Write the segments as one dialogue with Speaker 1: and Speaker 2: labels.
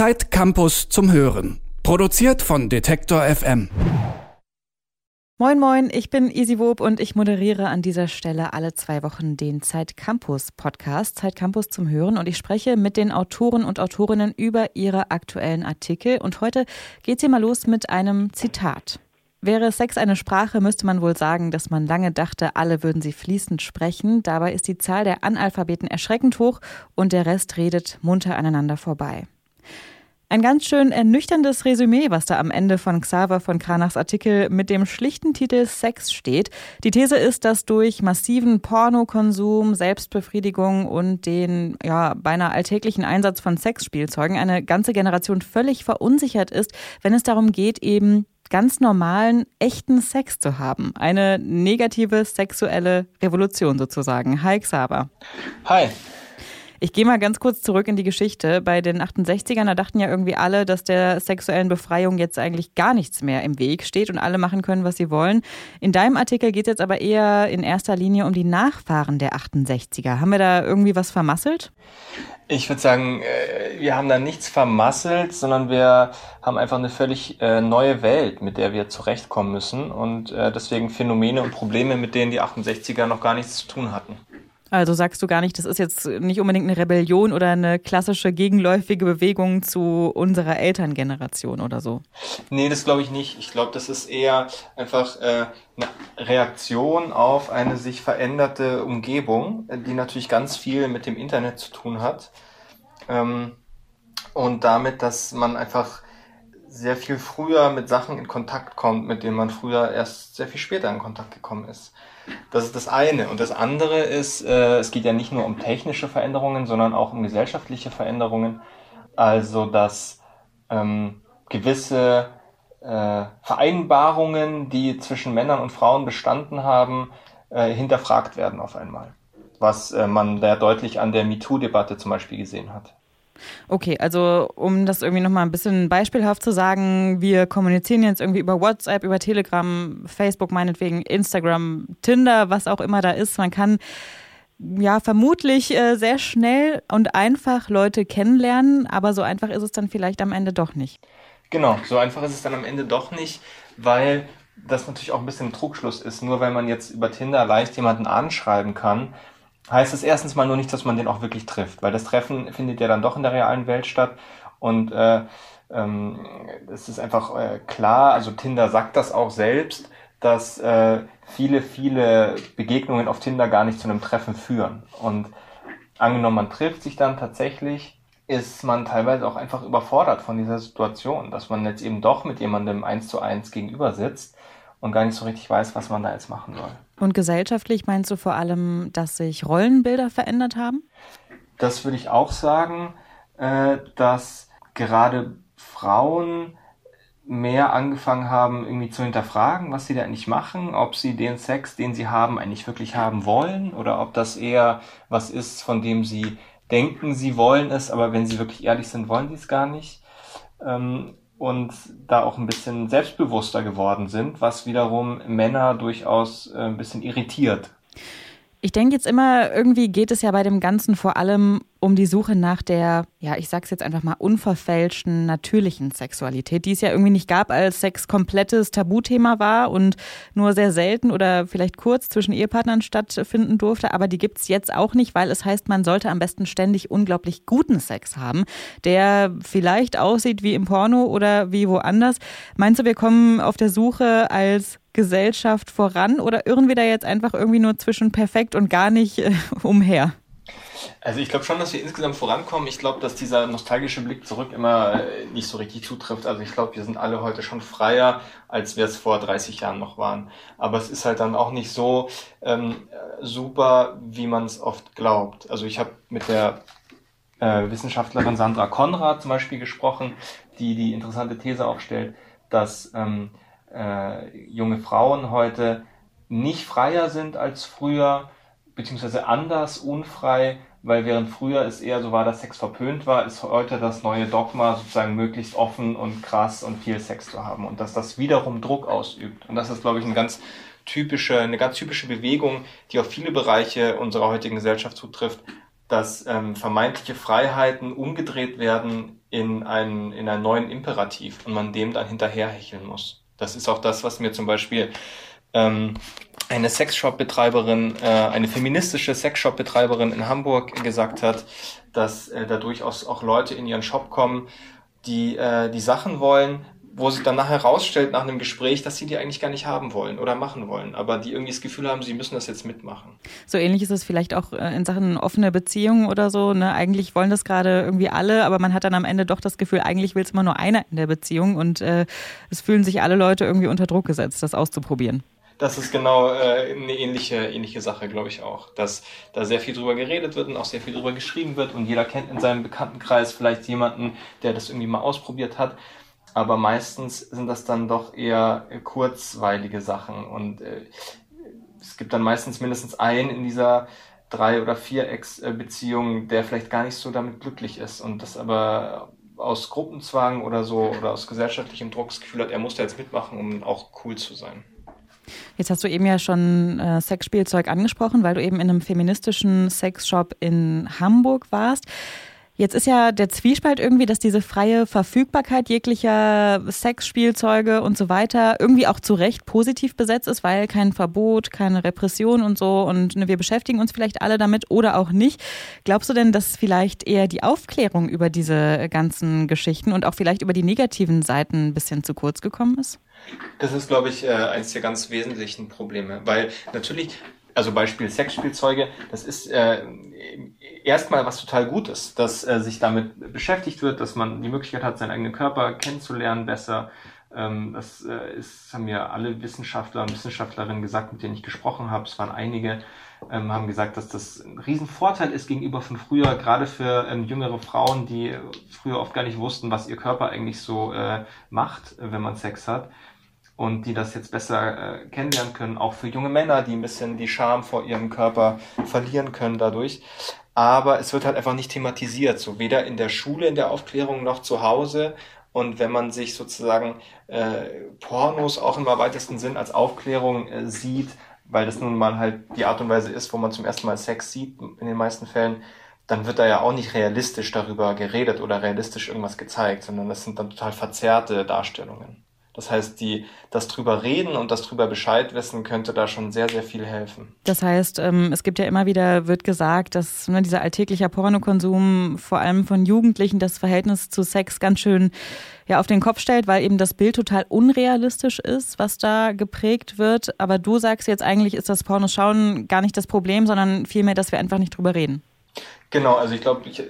Speaker 1: Zeit Campus zum Hören. Produziert von Detektor FM.
Speaker 2: Moin Moin, ich bin Easy Wob und ich moderiere an dieser Stelle alle zwei Wochen den Zeit Campus Podcast, Zeit Campus zum Hören und ich spreche mit den Autoren und Autorinnen über ihre aktuellen Artikel und heute geht's hier mal los mit einem Zitat. Wäre Sex eine Sprache, müsste man wohl sagen, dass man lange dachte, alle würden sie fließend sprechen. Dabei ist die Zahl der Analphabeten erschreckend hoch und der Rest redet munter aneinander vorbei. Ein ganz schön ernüchterndes Resümee, was da am Ende von Xaver von Kranachs Artikel mit dem schlichten Titel Sex steht. Die These ist, dass durch massiven Pornokonsum, Selbstbefriedigung und den ja beinahe alltäglichen Einsatz von Sexspielzeugen eine ganze Generation völlig verunsichert ist, wenn es darum geht, eben ganz normalen, echten Sex zu haben. Eine negative sexuelle Revolution sozusagen. Hi Xaver.
Speaker 3: Hi.
Speaker 2: Ich gehe mal ganz kurz zurück in die Geschichte. Bei den 68ern, da dachten ja irgendwie alle, dass der sexuellen Befreiung jetzt eigentlich gar nichts mehr im Weg steht und alle machen können, was sie wollen. In deinem Artikel geht es jetzt aber eher in erster Linie um die Nachfahren der 68er. Haben wir da irgendwie was vermasselt?
Speaker 3: Ich würde sagen, äh, wir haben da nichts vermasselt, sondern wir haben einfach eine völlig äh, neue Welt, mit der wir zurechtkommen müssen und äh, deswegen Phänomene und Probleme, mit denen die 68er noch gar nichts zu tun hatten.
Speaker 2: Also sagst du gar nicht, das ist jetzt nicht unbedingt eine Rebellion oder eine klassische gegenläufige Bewegung zu unserer Elterngeneration oder so?
Speaker 3: Nee, das glaube ich nicht. Ich glaube, das ist eher einfach äh, eine Reaktion auf eine sich veränderte Umgebung, die natürlich ganz viel mit dem Internet zu tun hat. Ähm, und damit, dass man einfach sehr viel früher mit Sachen in Kontakt kommt, mit denen man früher erst sehr viel später in Kontakt gekommen ist. Das ist das eine. Und das andere ist, äh, es geht ja nicht nur um technische Veränderungen, sondern auch um gesellschaftliche Veränderungen. Also, dass ähm, gewisse äh, Vereinbarungen, die zwischen Männern und Frauen bestanden haben, äh, hinterfragt werden auf einmal. Was äh, man da deutlich an der MeToo-Debatte zum Beispiel gesehen hat.
Speaker 2: Okay, also um das irgendwie nochmal ein bisschen beispielhaft zu sagen, wir kommunizieren jetzt irgendwie über WhatsApp, über Telegram, Facebook meinetwegen, Instagram, Tinder, was auch immer da ist. Man kann ja vermutlich äh, sehr schnell und einfach Leute kennenlernen, aber so einfach ist es dann vielleicht am Ende doch nicht.
Speaker 3: Genau, so einfach ist es dann am Ende doch nicht, weil das natürlich auch ein bisschen ein Trugschluss ist. Nur weil man jetzt über Tinder leicht jemanden anschreiben kann, heißt es erstens mal nur nicht, dass man den auch wirklich trifft, weil das Treffen findet ja dann doch in der realen Welt statt und äh, ähm, es ist einfach äh, klar, also Tinder sagt das auch selbst, dass äh, viele, viele Begegnungen auf Tinder gar nicht zu einem Treffen führen. Und angenommen, man trifft sich dann tatsächlich, ist man teilweise auch einfach überfordert von dieser Situation, dass man jetzt eben doch mit jemandem eins zu eins gegenüber sitzt und gar nicht so richtig weiß, was man da jetzt machen soll.
Speaker 2: Und gesellschaftlich meinst du vor allem, dass sich Rollenbilder verändert haben?
Speaker 3: Das würde ich auch sagen, äh, dass gerade Frauen mehr angefangen haben, irgendwie zu hinterfragen, was sie da eigentlich machen, ob sie den Sex, den sie haben, eigentlich wirklich haben wollen oder ob das eher was ist, von dem sie denken, sie wollen es, aber wenn sie wirklich ehrlich sind, wollen sie es gar nicht. Ähm, und da auch ein bisschen selbstbewusster geworden sind, was wiederum Männer durchaus äh, ein bisschen irritiert.
Speaker 2: Ich denke jetzt immer, irgendwie geht es ja bei dem Ganzen vor allem um die Suche nach der, ja, ich sag's jetzt einfach mal, unverfälschten, natürlichen Sexualität, die es ja irgendwie nicht gab, als Sex komplettes Tabuthema war und nur sehr selten oder vielleicht kurz zwischen Ehepartnern stattfinden durfte. Aber die gibt's jetzt auch nicht, weil es heißt, man sollte am besten ständig unglaublich guten Sex haben, der vielleicht aussieht wie im Porno oder wie woanders. Meinst du, wir kommen auf der Suche als Gesellschaft voran oder irren wir da jetzt einfach irgendwie nur zwischen perfekt und gar nicht äh, umher?
Speaker 3: Also ich glaube schon, dass wir insgesamt vorankommen. Ich glaube, dass dieser nostalgische Blick zurück immer äh, nicht so richtig zutrifft. Also ich glaube, wir sind alle heute schon freier, als wir es vor 30 Jahren noch waren. Aber es ist halt dann auch nicht so ähm, super, wie man es oft glaubt. Also ich habe mit der äh, Wissenschaftlerin Sandra Konrad zum Beispiel gesprochen, die die interessante These aufstellt, dass ähm, äh, junge Frauen heute nicht freier sind als früher, beziehungsweise anders, unfrei, weil während früher es eher so war, dass Sex verpönt war, ist heute das neue Dogma sozusagen möglichst offen und krass und viel Sex zu haben und dass das wiederum Druck ausübt. Und das ist, glaube ich, eine ganz typische, eine ganz typische Bewegung, die auf viele Bereiche unserer heutigen Gesellschaft zutrifft, dass ähm, vermeintliche Freiheiten umgedreht werden in einen, in einen neuen Imperativ und man dem dann hinterherhecheln muss. Das ist auch das, was mir zum Beispiel ähm, eine Sexshop-Betreiberin, äh, eine feministische Sexshop-Betreiberin in Hamburg gesagt hat, dass äh, da durchaus auch Leute in ihren Shop kommen, die äh, die Sachen wollen, wo sich dann nachher herausstellt nach einem Gespräch, dass sie die eigentlich gar nicht haben wollen oder machen wollen, aber die irgendwie das Gefühl haben, sie müssen das jetzt mitmachen.
Speaker 2: So ähnlich ist es vielleicht auch äh, in Sachen offene Beziehungen oder so. Ne? Eigentlich wollen das gerade irgendwie alle, aber man hat dann am Ende doch das Gefühl, eigentlich will es immer nur einer in der Beziehung und äh, es fühlen sich alle Leute irgendwie unter Druck gesetzt, das auszuprobieren
Speaker 3: das ist genau äh, eine ähnliche, ähnliche Sache, glaube ich auch. Dass da sehr viel drüber geredet wird und auch sehr viel drüber geschrieben wird und jeder kennt in seinem Bekanntenkreis vielleicht jemanden, der das irgendwie mal ausprobiert hat. Aber meistens sind das dann doch eher kurzweilige Sachen und äh, es gibt dann meistens mindestens einen in dieser drei oder vier Ex-Beziehung, der vielleicht gar nicht so damit glücklich ist und das aber aus Gruppenzwang oder so oder aus gesellschaftlichem Druck das Gefühl hat, er muss da jetzt mitmachen, um auch cool zu sein.
Speaker 2: Jetzt hast du eben ja schon äh, Sexspielzeug angesprochen, weil du eben in einem feministischen Sexshop in Hamburg warst. Jetzt ist ja der Zwiespalt irgendwie, dass diese freie Verfügbarkeit jeglicher Sexspielzeuge und so weiter irgendwie auch zu Recht positiv besetzt ist, weil kein Verbot, keine Repression und so und ne, wir beschäftigen uns vielleicht alle damit oder auch nicht. Glaubst du denn, dass vielleicht eher die Aufklärung über diese ganzen Geschichten und auch vielleicht über die negativen Seiten ein bisschen zu kurz gekommen ist?
Speaker 3: Das ist, glaube ich, äh, eines der ganz wesentlichen Probleme, weil natürlich also Beispiel Sexspielzeuge, das ist äh, erstmal was total Gutes, dass äh, sich damit beschäftigt wird, dass man die Möglichkeit hat, seinen eigenen Körper kennenzulernen besser. Ähm, das äh, ist, haben mir alle Wissenschaftler und Wissenschaftlerinnen gesagt, mit denen ich gesprochen habe. Es waren einige, ähm, haben gesagt, dass das ein Riesenvorteil ist gegenüber von früher, gerade für ähm, jüngere Frauen, die früher oft gar nicht wussten, was ihr Körper eigentlich so äh, macht, wenn man Sex hat und die das jetzt besser äh, kennenlernen können, auch für junge Männer, die ein bisschen die Scham vor ihrem Körper verlieren können dadurch. Aber es wird halt einfach nicht thematisiert, so weder in der Schule, in der Aufklärung noch zu Hause. Und wenn man sich sozusagen äh, Pornos auch im weitesten Sinn als Aufklärung äh, sieht, weil das nun mal halt die Art und Weise ist, wo man zum ersten Mal Sex sieht, in den meisten Fällen, dann wird da ja auch nicht realistisch darüber geredet oder realistisch irgendwas gezeigt, sondern das sind dann total verzerrte Darstellungen. Das heißt, die, das drüber reden und das drüber Bescheid wissen könnte da schon sehr, sehr viel helfen.
Speaker 2: Das heißt, ähm, es gibt ja immer wieder, wird gesagt, dass ne, dieser alltägliche Pornokonsum vor allem von Jugendlichen das Verhältnis zu Sex ganz schön ja, auf den Kopf stellt, weil eben das Bild total unrealistisch ist, was da geprägt wird. Aber du sagst jetzt eigentlich, ist das Pornoschauen gar nicht das Problem, sondern vielmehr, dass wir einfach nicht drüber reden.
Speaker 3: Genau, also ich glaube, ich,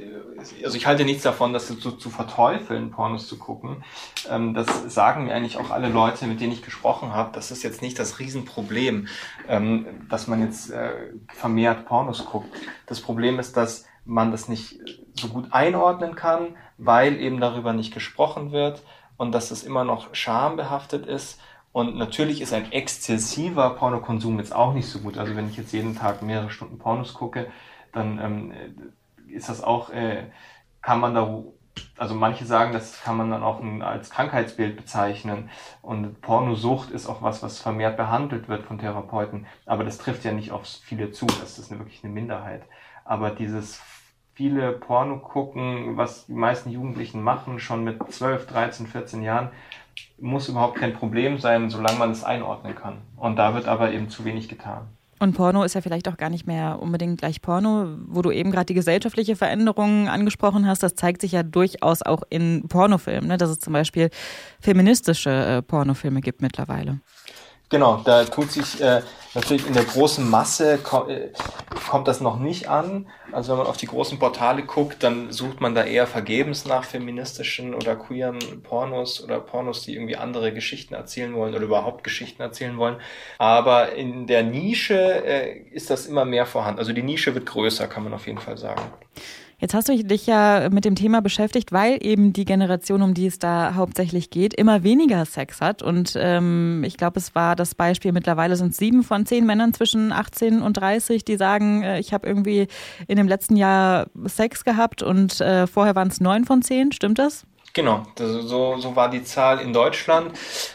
Speaker 3: also ich halte nichts davon, das zu, zu verteufeln, Pornos zu gucken. Ähm, das sagen mir eigentlich auch alle Leute, mit denen ich gesprochen habe. Das ist jetzt nicht das Riesenproblem, ähm, dass man jetzt äh, vermehrt Pornos guckt. Das Problem ist, dass man das nicht so gut einordnen kann, weil eben darüber nicht gesprochen wird und dass es immer noch schambehaftet ist. Und natürlich ist ein exzessiver Pornokonsum jetzt auch nicht so gut. Also wenn ich jetzt jeden Tag mehrere Stunden Pornos gucke, dann ähm, ist das auch, äh, kann man da, also manche sagen, das kann man dann auch ein, als Krankheitsbild bezeichnen. Und Pornosucht ist auch was, was vermehrt behandelt wird von Therapeuten. Aber das trifft ja nicht auf viele zu, das ist wirklich eine Minderheit. Aber dieses viele Porno gucken, was die meisten Jugendlichen machen, schon mit 12, 13, 14 Jahren, muss überhaupt kein Problem sein, solange man es einordnen kann. Und da wird aber eben zu wenig getan.
Speaker 2: Und Porno ist ja vielleicht auch gar nicht mehr unbedingt gleich Porno, wo du eben gerade die gesellschaftliche Veränderung angesprochen hast. Das zeigt sich ja durchaus auch in Pornofilmen, ne? dass es zum Beispiel feministische äh, Pornofilme gibt mittlerweile.
Speaker 3: Genau, da tut sich äh, natürlich in der großen Masse ko äh, kommt das noch nicht an. Also wenn man auf die großen Portale guckt, dann sucht man da eher vergebens nach feministischen oder queeren Pornos oder Pornos, die irgendwie andere Geschichten erzählen wollen oder überhaupt Geschichten erzählen wollen. Aber in der Nische äh, ist das immer mehr vorhanden. Also die Nische wird größer, kann man auf jeden Fall sagen.
Speaker 2: Jetzt hast du dich ja mit dem Thema beschäftigt, weil eben die Generation, um die es da hauptsächlich geht, immer weniger Sex hat. Und ähm, ich glaube, es war das Beispiel, mittlerweile sind sieben von zehn Männern zwischen 18 und 30, die sagen, äh, ich habe irgendwie in dem letzten Jahr Sex gehabt und äh, vorher waren es neun von zehn. Stimmt das?
Speaker 3: Genau, so, so war die Zahl in Deutschland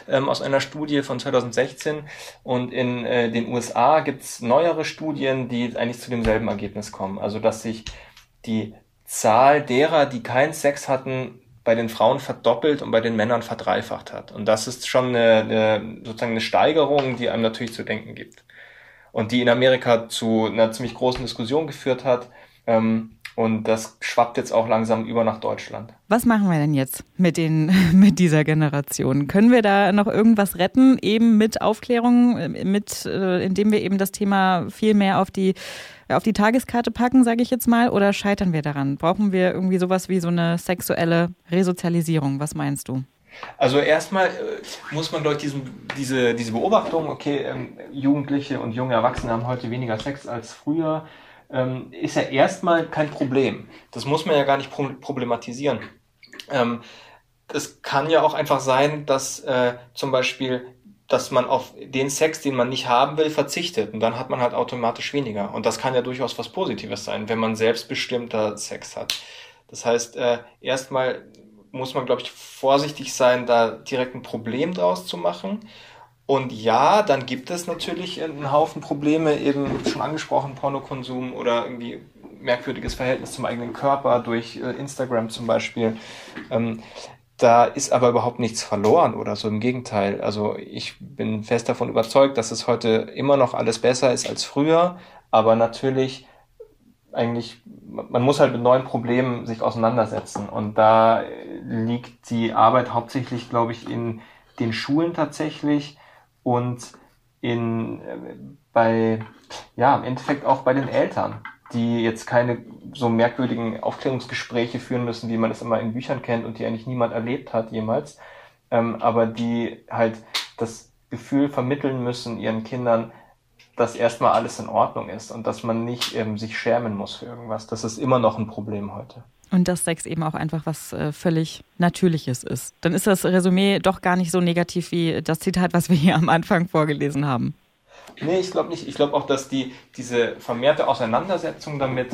Speaker 3: ähm, aus einer Studie von 2016 und in äh, den USA gibt es neuere Studien, die eigentlich zu demselben Ergebnis kommen. Also dass sich die Zahl derer, die keinen Sex hatten, bei den Frauen verdoppelt und bei den Männern verdreifacht hat. Und das ist schon eine, eine sozusagen eine Steigerung, die einem natürlich zu denken gibt. Und die in Amerika zu einer ziemlich großen Diskussion geführt hat. Ähm, und das schwappt jetzt auch langsam über nach Deutschland.
Speaker 2: Was machen wir denn jetzt mit, den, mit dieser Generation? Können wir da noch irgendwas retten, eben mit Aufklärung, mit, äh, indem wir eben das Thema viel mehr auf die, auf die Tageskarte packen, sage ich jetzt mal, oder scheitern wir daran? Brauchen wir irgendwie sowas wie so eine sexuelle Resozialisierung? Was meinst du?
Speaker 3: Also erstmal äh, muss man, ich, diesen, diese, diese Beobachtung, okay, ähm, Jugendliche und junge Erwachsene haben heute weniger Sex als früher, ähm, ist ja erstmal kein Problem. Das muss man ja gar nicht problematisieren. Ähm, es kann ja auch einfach sein, dass äh, zum Beispiel, dass man auf den Sex, den man nicht haben will, verzichtet und dann hat man halt automatisch weniger. Und das kann ja durchaus was Positives sein, wenn man selbstbestimmter Sex hat. Das heißt, äh, erstmal muss man, glaube ich, vorsichtig sein, da direkt ein Problem draus zu machen. Und ja, dann gibt es natürlich einen Haufen Probleme, eben schon angesprochen, Pornokonsum oder irgendwie merkwürdiges Verhältnis zum eigenen Körper durch äh, Instagram zum Beispiel. Da ist aber überhaupt nichts verloren oder so. Im Gegenteil. Also ich bin fest davon überzeugt, dass es heute immer noch alles besser ist als früher. Aber natürlich eigentlich, man muss halt mit neuen Problemen sich auseinandersetzen. Und da liegt die Arbeit hauptsächlich, glaube ich, in den Schulen tatsächlich und in, äh, bei, ja, im Endeffekt auch bei den Eltern, die jetzt keine so merkwürdigen Aufklärungsgespräche führen müssen, wie man es immer in Büchern kennt und die eigentlich niemand erlebt hat jemals, ähm, aber die halt das Gefühl vermitteln müssen ihren Kindern, dass erstmal alles in Ordnung ist und dass man nicht ähm, sich schämen muss für irgendwas. Das ist immer noch ein Problem heute.
Speaker 2: Und dass Sex eben auch einfach was äh, völlig Natürliches ist. Dann ist das Resümee doch gar nicht so negativ wie das Zitat, was wir hier am Anfang vorgelesen haben.
Speaker 3: Nee, ich glaube nicht. Ich glaube auch, dass die, diese vermehrte Auseinandersetzung damit,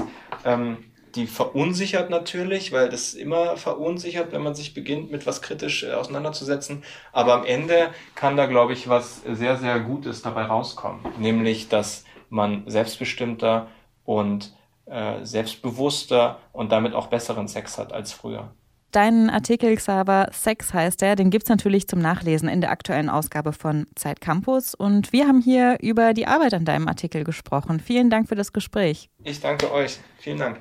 Speaker 3: ähm, die verunsichert natürlich, weil das immer verunsichert, wenn man sich beginnt, mit was kritisch äh, auseinanderzusetzen. Aber am Ende kann da, glaube ich, was sehr, sehr Gutes dabei rauskommen. Nämlich, dass man selbstbestimmter und äh, selbstbewusster und damit auch besseren Sex hat als früher.
Speaker 2: Deinen Artikel, Xaver, Sex heißt der, den gibt es natürlich zum Nachlesen in der aktuellen Ausgabe von Zeit Campus. Und wir haben hier über die Arbeit an deinem Artikel gesprochen. Vielen Dank für das Gespräch.
Speaker 3: Ich danke euch. Vielen Dank.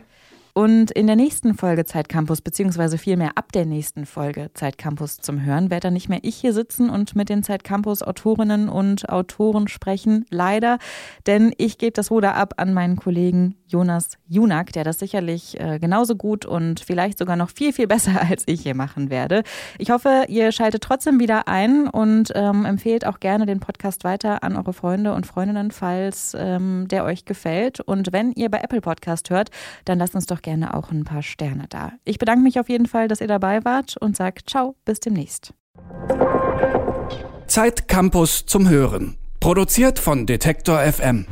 Speaker 2: Und in der nächsten Folge Zeit Campus, beziehungsweise vielmehr ab der nächsten Folge Zeit Campus zum Hören, werde dann nicht mehr ich hier sitzen und mit den Zeit Campus Autorinnen und Autoren sprechen. Leider, denn ich gebe das Ruder ab an meinen Kollegen Jonas Junak, der das sicherlich äh, genauso gut und vielleicht sogar noch viel, viel besser als ich hier machen werde. Ich hoffe, ihr schaltet trotzdem wieder ein und ähm, empfehlt auch gerne den Podcast weiter an eure Freunde und Freundinnen, falls ähm, der euch gefällt. Und wenn ihr bei Apple Podcast hört, dann lasst uns doch doch gerne auch ein paar Sterne da. Ich bedanke mich auf jeden Fall, dass ihr dabei wart und sage ciao, bis demnächst.
Speaker 1: Zeit Campus zum Hören. Produziert von Detektor FM.